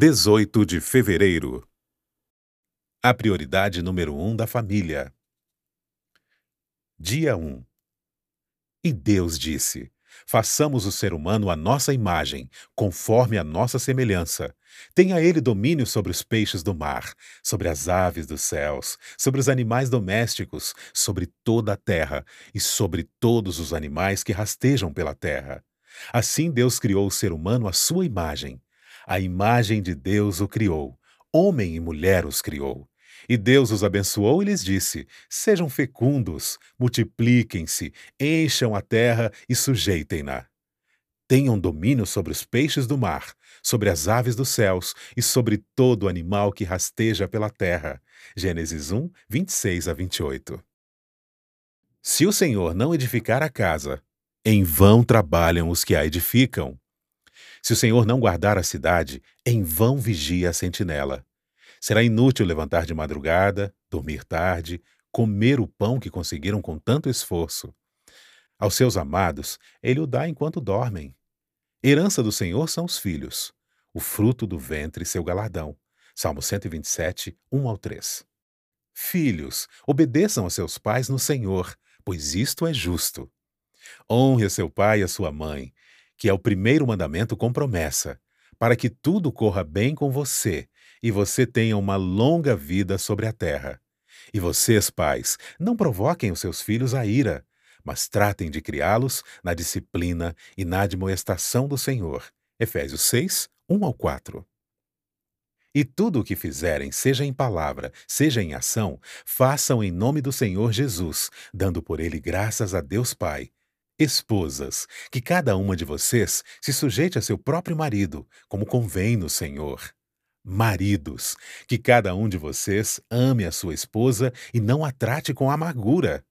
18 de fevereiro. A prioridade número 1 um da família. Dia 1. E Deus disse: Façamos o ser humano à nossa imagem, conforme a nossa semelhança. Tenha ele domínio sobre os peixes do mar, sobre as aves dos céus, sobre os animais domésticos, sobre toda a terra e sobre todos os animais que rastejam pela terra. Assim Deus criou o ser humano à sua imagem. A imagem de Deus o criou. Homem e mulher os criou. E Deus os abençoou e lhes disse: Sejam fecundos, multipliquem-se, encham a terra e sujeitem-na. Tenham domínio sobre os peixes do mar, sobre as aves dos céus e sobre todo animal que rasteja pela terra. Gênesis 1, 26 a 28. Se o Senhor não edificar a casa, em vão trabalham os que a edificam. Se o Senhor não guardar a cidade, em vão vigia a sentinela. Será inútil levantar de madrugada, dormir tarde, comer o pão que conseguiram com tanto esforço. Aos seus amados, ele o dá enquanto dormem. Herança do Senhor são os filhos, o fruto do ventre seu galardão. Salmo 127, 1 ao 3. Filhos, obedeçam a seus pais no Senhor, pois isto é justo. Honre a seu pai e a sua mãe, que é o primeiro mandamento com promessa, para que tudo corra bem com você e você tenha uma longa vida sobre a terra. E vocês, pais, não provoquem os seus filhos à ira, mas tratem de criá-los na disciplina e na admoestação do Senhor. Efésios 6, 1 ao 4. E tudo o que fizerem, seja em palavra, seja em ação, façam em nome do Senhor Jesus, dando por ele graças a Deus Pai. Esposas, que cada uma de vocês se sujeite a seu próprio marido, como convém no Senhor. Maridos, que cada um de vocês ame a sua esposa e não a trate com amargura.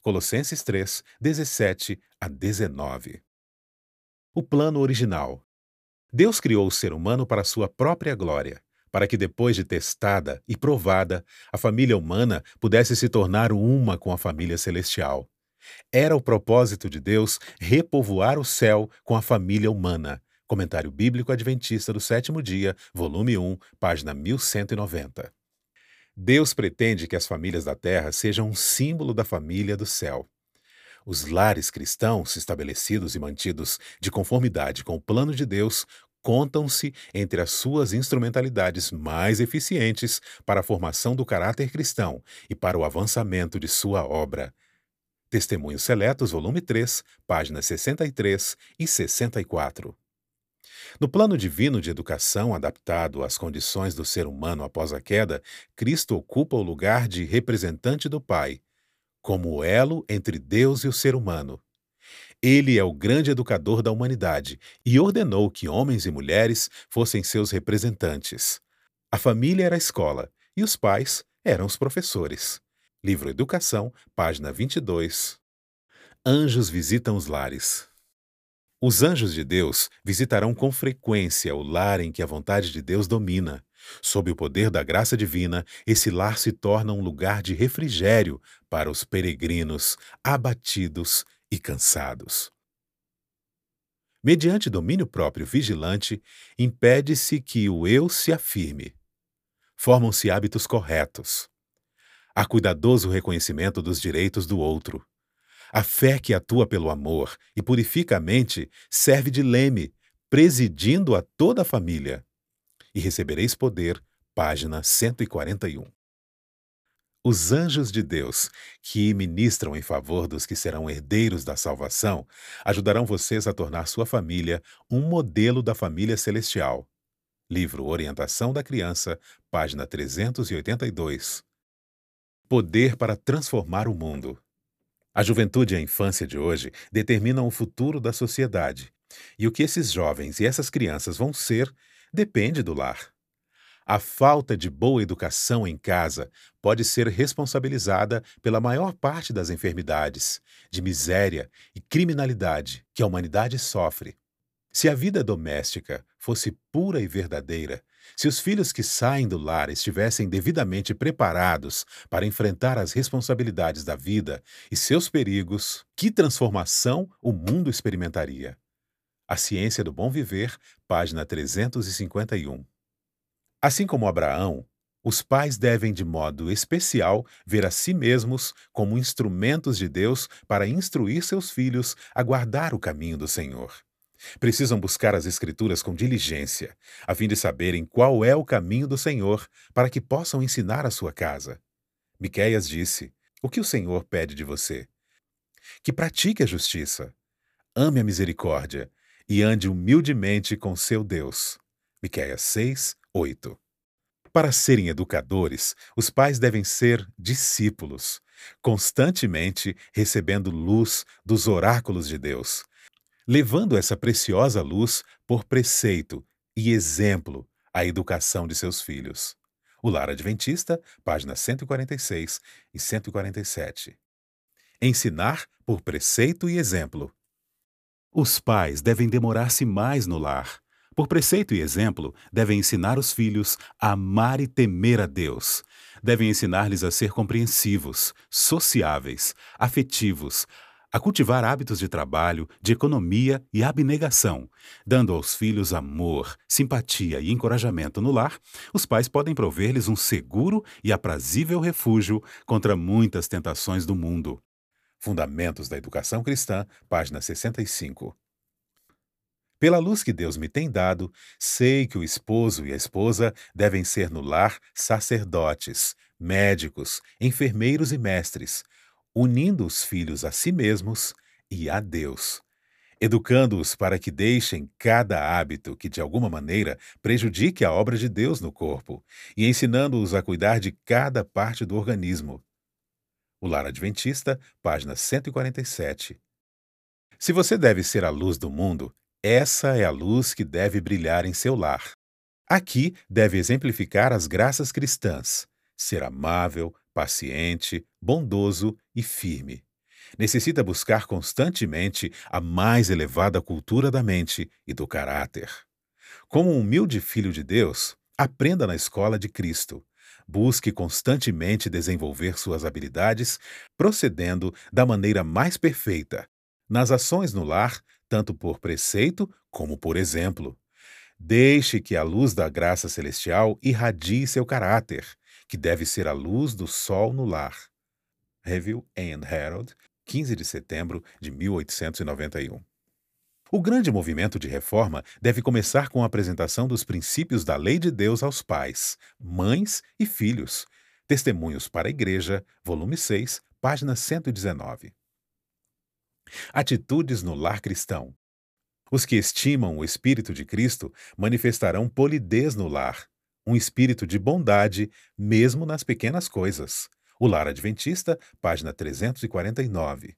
Colossenses 3, 17 a 19. O plano original. Deus criou o ser humano para sua própria glória, para que depois de testada e provada, a família humana pudesse se tornar uma com a família celestial. Era o propósito de Deus repovoar o céu com a família humana. Comentário Bíblico Adventista do Sétimo Dia, volume 1, página 1190. Deus pretende que as famílias da terra sejam um símbolo da família do céu. Os lares cristãos, estabelecidos e mantidos de conformidade com o plano de Deus, contam-se entre as suas instrumentalidades mais eficientes para a formação do caráter cristão e para o avançamento de sua obra. Testemunhos Seletos, volume 3, páginas 63 e 64. No plano divino de educação adaptado às condições do ser humano após a queda, Cristo ocupa o lugar de representante do Pai, como o elo entre Deus e o ser humano. Ele é o grande educador da humanidade e ordenou que homens e mulheres fossem seus representantes. A família era a escola e os pais eram os professores. Livro Educação, página 22. Anjos visitam os lares. Os anjos de Deus visitarão com frequência o lar em que a vontade de Deus domina. Sob o poder da graça divina, esse lar se torna um lugar de refrigério para os peregrinos abatidos e cansados. Mediante domínio próprio vigilante, impede-se que o eu se afirme. Formam-se hábitos corretos. Há cuidadoso reconhecimento dos direitos do outro. A fé que atua pelo amor e purifica a mente serve de leme, presidindo a toda a família. E recebereis poder, página 141. Os anjos de Deus, que ministram em favor dos que serão herdeiros da salvação, ajudarão vocês a tornar sua família um modelo da família celestial. Livro Orientação da Criança, página 382. Poder para transformar o mundo. A juventude e a infância de hoje determinam o futuro da sociedade, e o que esses jovens e essas crianças vão ser depende do lar. A falta de boa educação em casa pode ser responsabilizada pela maior parte das enfermidades, de miséria e criminalidade que a humanidade sofre. Se a vida doméstica fosse pura e verdadeira, se os filhos que saem do lar estivessem devidamente preparados para enfrentar as responsabilidades da vida e seus perigos, que transformação o mundo experimentaria? A Ciência do Bom Viver, página 351. Assim como Abraão, os pais devem, de modo especial, ver a si mesmos como instrumentos de Deus para instruir seus filhos a guardar o caminho do Senhor. Precisam buscar as Escrituras com diligência, a fim de saberem qual é o caminho do Senhor, para que possam ensinar a sua casa. Miqueias disse: O que o Senhor pede de você? Que pratique a justiça, ame a misericórdia e ande humildemente com seu Deus. Miqueias 6, 8. Para serem educadores, os pais devem ser discípulos, constantemente recebendo luz dos oráculos de Deus, levando essa preciosa luz por preceito e exemplo à educação de seus filhos. O Lar Adventista, páginas 146 e 147. Ensinar por preceito e exemplo. Os pais devem demorar-se mais no lar, por preceito e exemplo, devem ensinar os filhos a amar e temer a Deus. Devem ensinar-lhes a ser compreensivos, sociáveis, afetivos, a cultivar hábitos de trabalho, de economia e abnegação. Dando aos filhos amor, simpatia e encorajamento no lar, os pais podem prover-lhes um seguro e aprazível refúgio contra muitas tentações do mundo. Fundamentos da Educação Cristã, página 65. Pela luz que Deus me tem dado, sei que o esposo e a esposa devem ser no lar sacerdotes, médicos, enfermeiros e mestres, unindo os filhos a si mesmos e a Deus, educando-os para que deixem cada hábito que de alguma maneira prejudique a obra de Deus no corpo e ensinando-os a cuidar de cada parte do organismo. O Lar Adventista, página 147. Se você deve ser a luz do mundo, essa é a luz que deve brilhar em seu lar. Aqui deve exemplificar as graças cristãs: ser amável, paciente, bondoso e firme. Necessita buscar constantemente a mais elevada cultura da mente e do caráter. Como um humilde filho de Deus, aprenda na escola de Cristo. Busque constantemente desenvolver suas habilidades, procedendo da maneira mais perfeita, nas ações no lar, tanto por preceito como por exemplo. Deixe que a luz da graça celestial irradie seu caráter, que deve ser a luz do sol no lar. Review and Herald, 15 de setembro de 1891. O grande movimento de reforma deve começar com a apresentação dos princípios da lei de Deus aos pais, mães e filhos. Testemunhos para a Igreja, volume 6, página 119. Atitudes no lar cristão. Os que estimam o Espírito de Cristo manifestarão polidez no lar, um espírito de bondade, mesmo nas pequenas coisas. O Lar Adventista, página 349.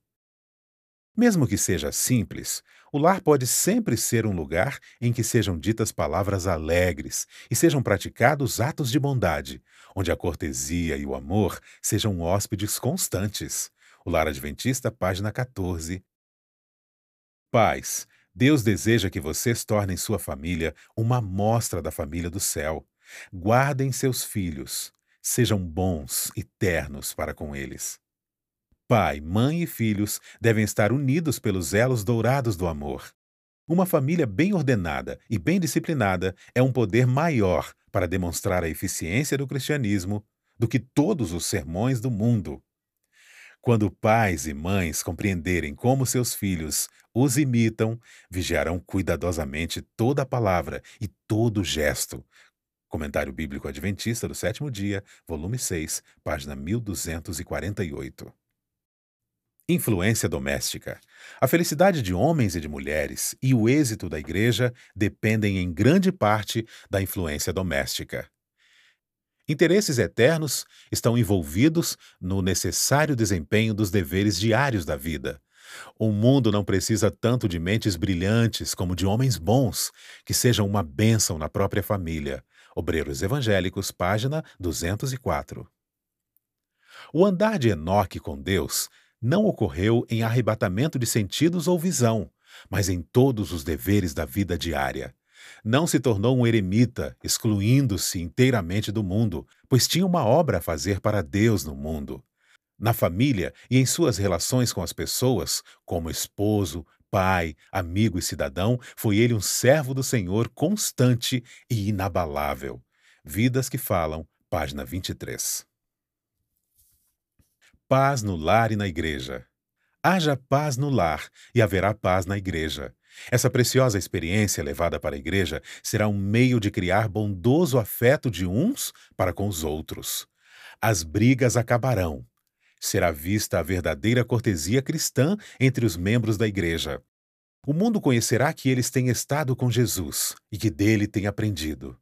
Mesmo que seja simples, o lar pode sempre ser um lugar em que sejam ditas palavras alegres e sejam praticados atos de bondade, onde a cortesia e o amor sejam hóspedes constantes. O Lar Adventista, página 14. Pais, Deus deseja que vocês tornem sua família uma amostra da família do céu. Guardem seus filhos, sejam bons e ternos para com eles. Pai, mãe e filhos devem estar unidos pelos elos dourados do amor. Uma família bem ordenada e bem disciplinada é um poder maior para demonstrar a eficiência do cristianismo do que todos os sermões do mundo. Quando pais e mães compreenderem como seus filhos os imitam, vigiarão cuidadosamente toda palavra e todo gesto. Comentário Bíblico Adventista do Sétimo Dia, volume 6, página 1248. Influência doméstica. A felicidade de homens e de mulheres e o êxito da igreja dependem em grande parte da influência doméstica. Interesses eternos estão envolvidos no necessário desempenho dos deveres diários da vida. O mundo não precisa tanto de mentes brilhantes como de homens bons, que sejam uma bênção na própria família. Obreiros Evangélicos, página 204. O andar de Enoque com Deus não ocorreu em arrebatamento de sentidos ou visão, mas em todos os deveres da vida diária. Não se tornou um eremita, excluindo-se inteiramente do mundo, pois tinha uma obra a fazer para Deus no mundo. Na família e em suas relações com as pessoas, como esposo, pai, amigo e cidadão, foi ele um servo do Senhor constante e inabalável. Vidas que Falam, página 23. Paz no lar e na igreja. Haja paz no lar e haverá paz na igreja. Essa preciosa experiência levada para a igreja será um meio de criar bondoso afeto de uns para com os outros. As brigas acabarão. Será vista a verdadeira cortesia cristã entre os membros da igreja. O mundo conhecerá que eles têm estado com Jesus e que dele têm aprendido.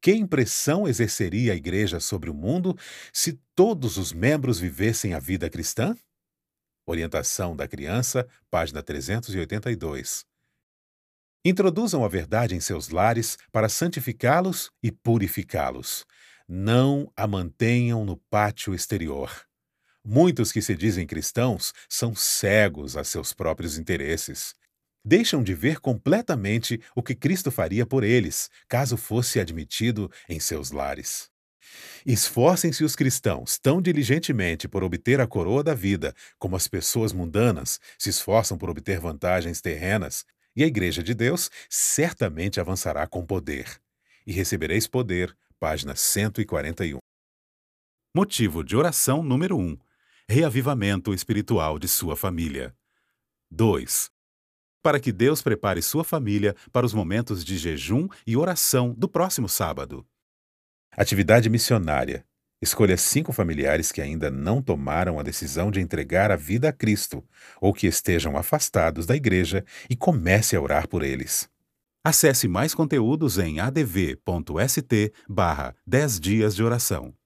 Que impressão exerceria a igreja sobre o mundo se todos os membros vivessem a vida cristã? Orientação da criança, página 382. Introduzam a verdade em seus lares para santificá-los e purificá-los. Não a mantenham no pátio exterior. Muitos que se dizem cristãos são cegos a seus próprios interesses deixam de ver completamente o que Cristo faria por eles, caso fosse admitido em seus lares. Esforcem-se os cristãos tão diligentemente por obter a coroa da vida, como as pessoas mundanas se esforçam por obter vantagens terrenas, e a Igreja de Deus certamente avançará com poder. E recebereis poder, página 141. Motivo de oração número 1. Reavivamento espiritual de sua família. 2 para que Deus prepare sua família para os momentos de jejum e oração do próximo sábado. Atividade missionária. Escolha cinco familiares que ainda não tomaram a decisão de entregar a vida a Cristo ou que estejam afastados da igreja e comece a orar por eles. Acesse mais conteúdos em adv.st barra 10 dias de oração.